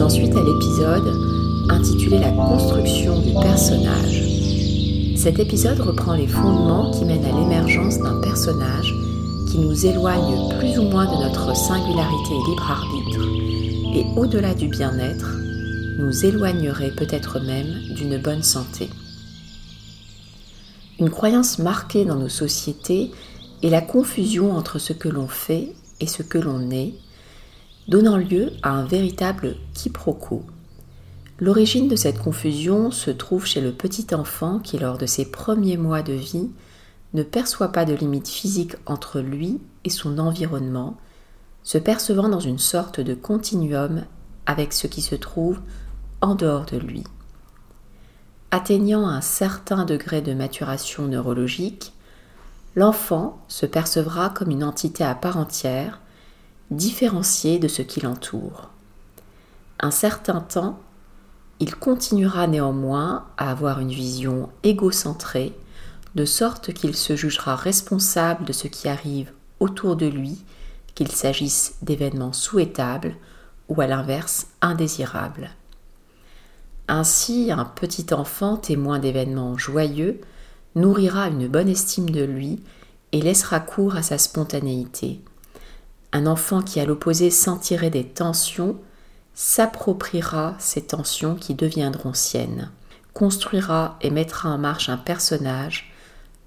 ensuite à l'épisode intitulé La construction du personnage. Cet épisode reprend les fondements qui mènent à l'émergence d'un personnage qui nous éloigne plus ou moins de notre singularité libre arbitre et au-delà du bien-être, nous éloignerait peut-être même d'une bonne santé. Une croyance marquée dans nos sociétés est la confusion entre ce que l'on fait et ce que l'on est, donnant lieu à un véritable quiproquo. L'origine de cette confusion se trouve chez le petit enfant qui, lors de ses premiers mois de vie, ne perçoit pas de limite physique entre lui et son environnement, se percevant dans une sorte de continuum avec ce qui se trouve en dehors de lui. Atteignant un certain degré de maturation neurologique, l'enfant se percevra comme une entité à part entière, différenciée de ce qui l'entoure. Un certain temps, il continuera néanmoins à avoir une vision égocentrée, de sorte qu'il se jugera responsable de ce qui arrive autour de lui, qu'il s'agisse d'événements souhaitables ou à l'inverse indésirables. Ainsi, un petit enfant témoin d'événements joyeux nourrira une bonne estime de lui et laissera cours à sa spontanéité. Un enfant qui à l'opposé sentirait des tensions s'appropriera ces tensions qui deviendront siennes, construira et mettra en marche un personnage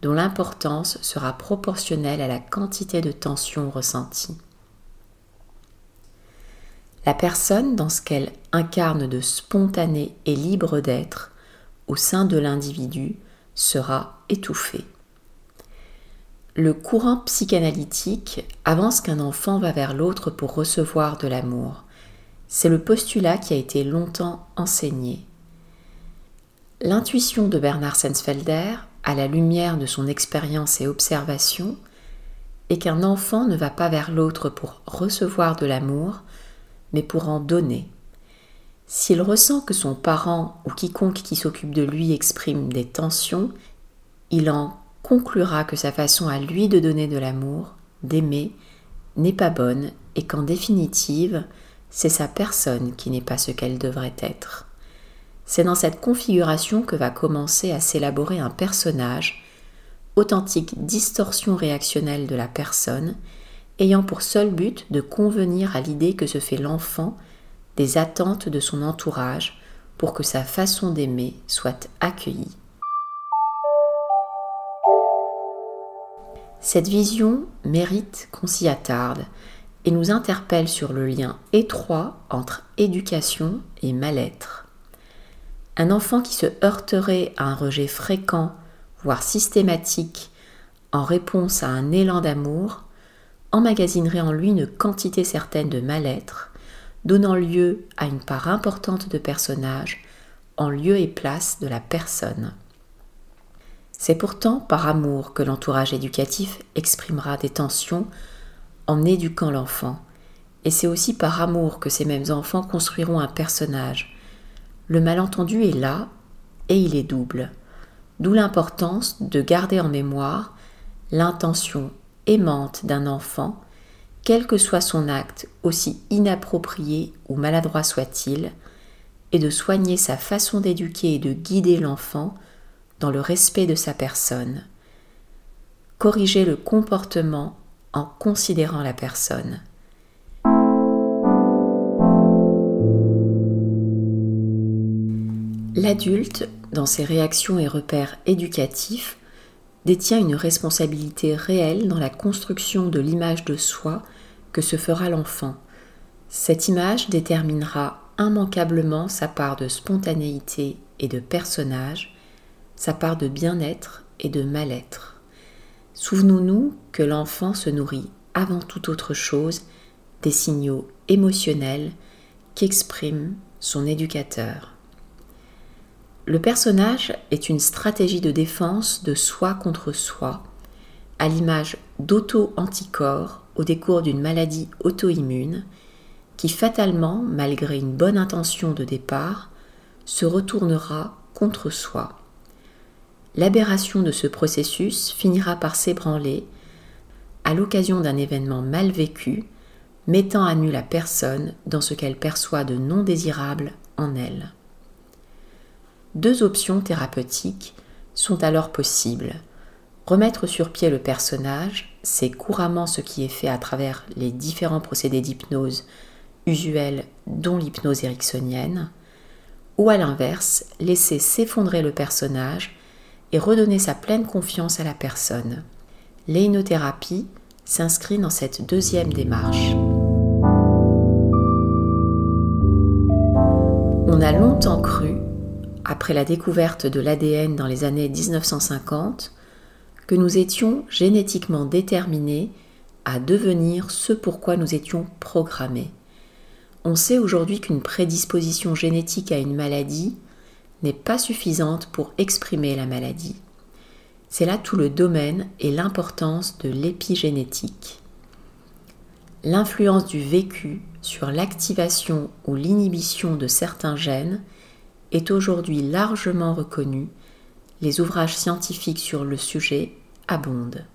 dont l'importance sera proportionnelle à la quantité de tensions ressenties. La personne, dans ce qu'elle incarne de spontané et libre d'être au sein de l'individu, sera étouffée. Le courant psychanalytique avance qu'un enfant va vers l'autre pour recevoir de l'amour. C'est le postulat qui a été longtemps enseigné. L'intuition de Bernard Sensfelder, à la lumière de son expérience et observation, est qu'un enfant ne va pas vers l'autre pour recevoir de l'amour, mais pour en donner. S'il ressent que son parent ou quiconque qui s'occupe de lui exprime des tensions, il en conclura que sa façon à lui de donner de l'amour, d'aimer, n'est pas bonne et qu'en définitive, c'est sa personne qui n'est pas ce qu'elle devrait être. C'est dans cette configuration que va commencer à s'élaborer un personnage, authentique distorsion réactionnelle de la personne, ayant pour seul but de convenir à l'idée que se fait l'enfant des attentes de son entourage pour que sa façon d'aimer soit accueillie. Cette vision mérite qu'on s'y attarde et nous interpelle sur le lien étroit entre éducation et mal-être. Un enfant qui se heurterait à un rejet fréquent, voire systématique, en réponse à un élan d'amour, emmagasinerait en lui une quantité certaine de mal-être, donnant lieu à une part importante de personnages en lieu et place de la personne. C'est pourtant par amour que l'entourage éducatif exprimera des tensions en éduquant l'enfant, et c'est aussi par amour que ces mêmes enfants construiront un personnage. Le malentendu est là, et il est double, d'où l'importance de garder en mémoire l'intention aimante d'un enfant, quel que soit son acte, aussi inapproprié ou maladroit soit-il, et de soigner sa façon d'éduquer et de guider l'enfant dans le respect de sa personne. Corriger le comportement en considérant la personne. L'adulte, dans ses réactions et repères éducatifs, détient une responsabilité réelle dans la construction de l'image de soi que se fera l'enfant. Cette image déterminera immanquablement sa part de spontanéité et de personnage, sa part de bien-être et de mal-être. Souvenons-nous que l'enfant se nourrit avant toute autre chose des signaux émotionnels qu'exprime son éducateur. Le personnage est une stratégie de défense de soi contre soi, à l'image d'auto-anticorps au décours d'une maladie auto-immune, qui fatalement, malgré une bonne intention de départ, se retournera contre soi. L'aberration de ce processus finira par s'ébranler à l'occasion d'un événement mal vécu, mettant à nu la personne dans ce qu'elle perçoit de non désirable en elle. Deux options thérapeutiques sont alors possibles. Remettre sur pied le personnage, c'est couramment ce qui est fait à travers les différents procédés d'hypnose usuels, dont l'hypnose ericksonienne, ou à l'inverse, laisser s'effondrer le personnage et redonner sa pleine confiance à la personne. L'énothérapie s'inscrit dans cette deuxième démarche. On a longtemps cru, après la découverte de l'ADN dans les années 1950, que nous étions génétiquement déterminés à devenir ce pourquoi nous étions programmés. On sait aujourd'hui qu'une prédisposition génétique à une maladie n'est pas suffisante pour exprimer la maladie. C'est là tout le domaine et l'importance de l'épigénétique. L'influence du vécu sur l'activation ou l'inhibition de certains gènes est aujourd'hui largement reconnue. Les ouvrages scientifiques sur le sujet abondent.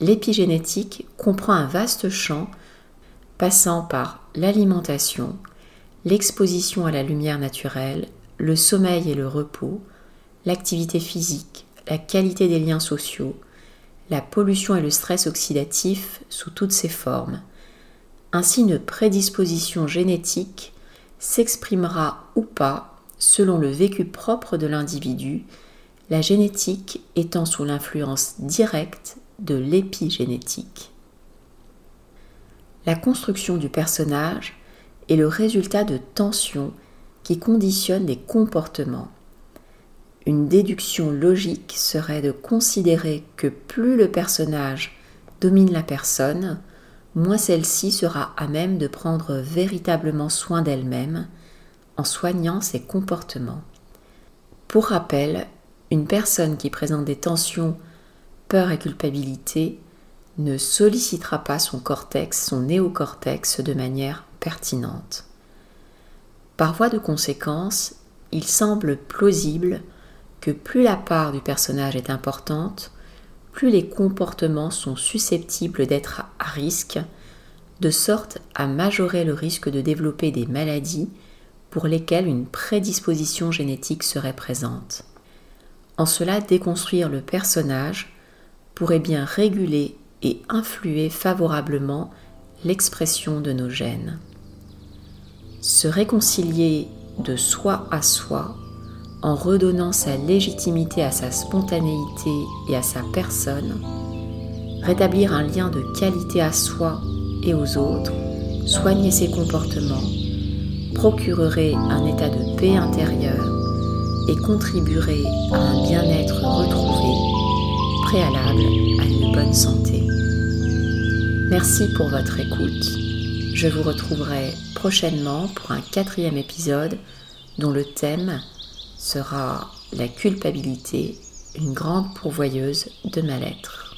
L'épigénétique comprend un vaste champ passant par l'alimentation, l'exposition à la lumière naturelle, le sommeil et le repos, l'activité physique, la qualité des liens sociaux, la pollution et le stress oxydatif sous toutes ses formes. Ainsi, une prédisposition génétique s'exprimera ou pas selon le vécu propre de l'individu, la génétique étant sous l'influence directe de l'épigénétique. La construction du personnage est le résultat de tensions qui conditionnent des comportements. Une déduction logique serait de considérer que plus le personnage domine la personne, moins celle-ci sera à même de prendre véritablement soin d'elle-même en soignant ses comportements. Pour rappel, une personne qui présente des tensions, peur et culpabilité ne sollicitera pas son cortex, son néocortex de manière pertinente. Par voie de conséquence, il semble plausible que plus la part du personnage est importante, plus les comportements sont susceptibles d'être à risque, de sorte à majorer le risque de développer des maladies pour lesquelles une prédisposition génétique serait présente. En cela, déconstruire le personnage pourrait bien réguler et influer favorablement l'expression de nos gènes. Se réconcilier de soi à soi en redonnant sa légitimité à sa spontanéité et à sa personne, rétablir un lien de qualité à soi et aux autres, soigner ses comportements, procurerait un état de paix intérieure et contribuerait à un bien-être retrouvé, préalable à une bonne santé. Merci pour votre écoute. Je vous retrouverai prochainement pour un quatrième épisode dont le thème sera la culpabilité, une grande pourvoyeuse de mal-être.